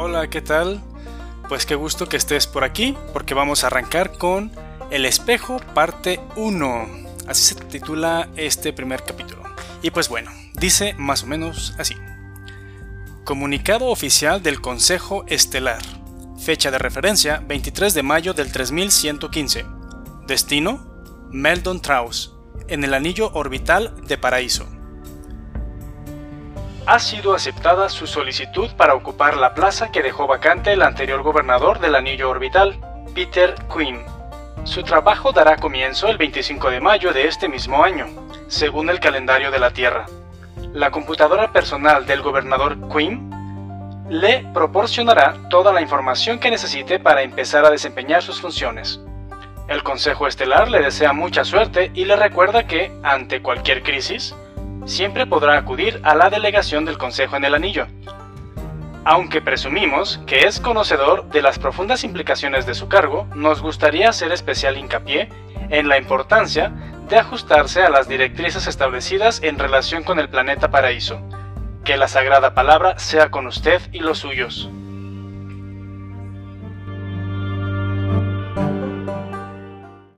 Hola, ¿qué tal? Pues qué gusto que estés por aquí, porque vamos a arrancar con El espejo, parte 1. Así se titula este primer capítulo. Y pues bueno, dice más o menos así. Comunicado oficial del Consejo Estelar. Fecha de referencia 23 de mayo del 3115. Destino Meldon Traus, en el anillo orbital de Paraíso. Ha sido aceptada su solicitud para ocupar la plaza que dejó vacante el anterior gobernador del anillo orbital, Peter Quinn. Su trabajo dará comienzo el 25 de mayo de este mismo año, según el calendario de la Tierra. La computadora personal del gobernador Quinn le proporcionará toda la información que necesite para empezar a desempeñar sus funciones. El Consejo Estelar le desea mucha suerte y le recuerda que, ante cualquier crisis, siempre podrá acudir a la delegación del Consejo en el Anillo. Aunque presumimos que es conocedor de las profundas implicaciones de su cargo, nos gustaría hacer especial hincapié en la importancia de ajustarse a las directrices establecidas en relación con el planeta paraíso. Que la sagrada palabra sea con usted y los suyos.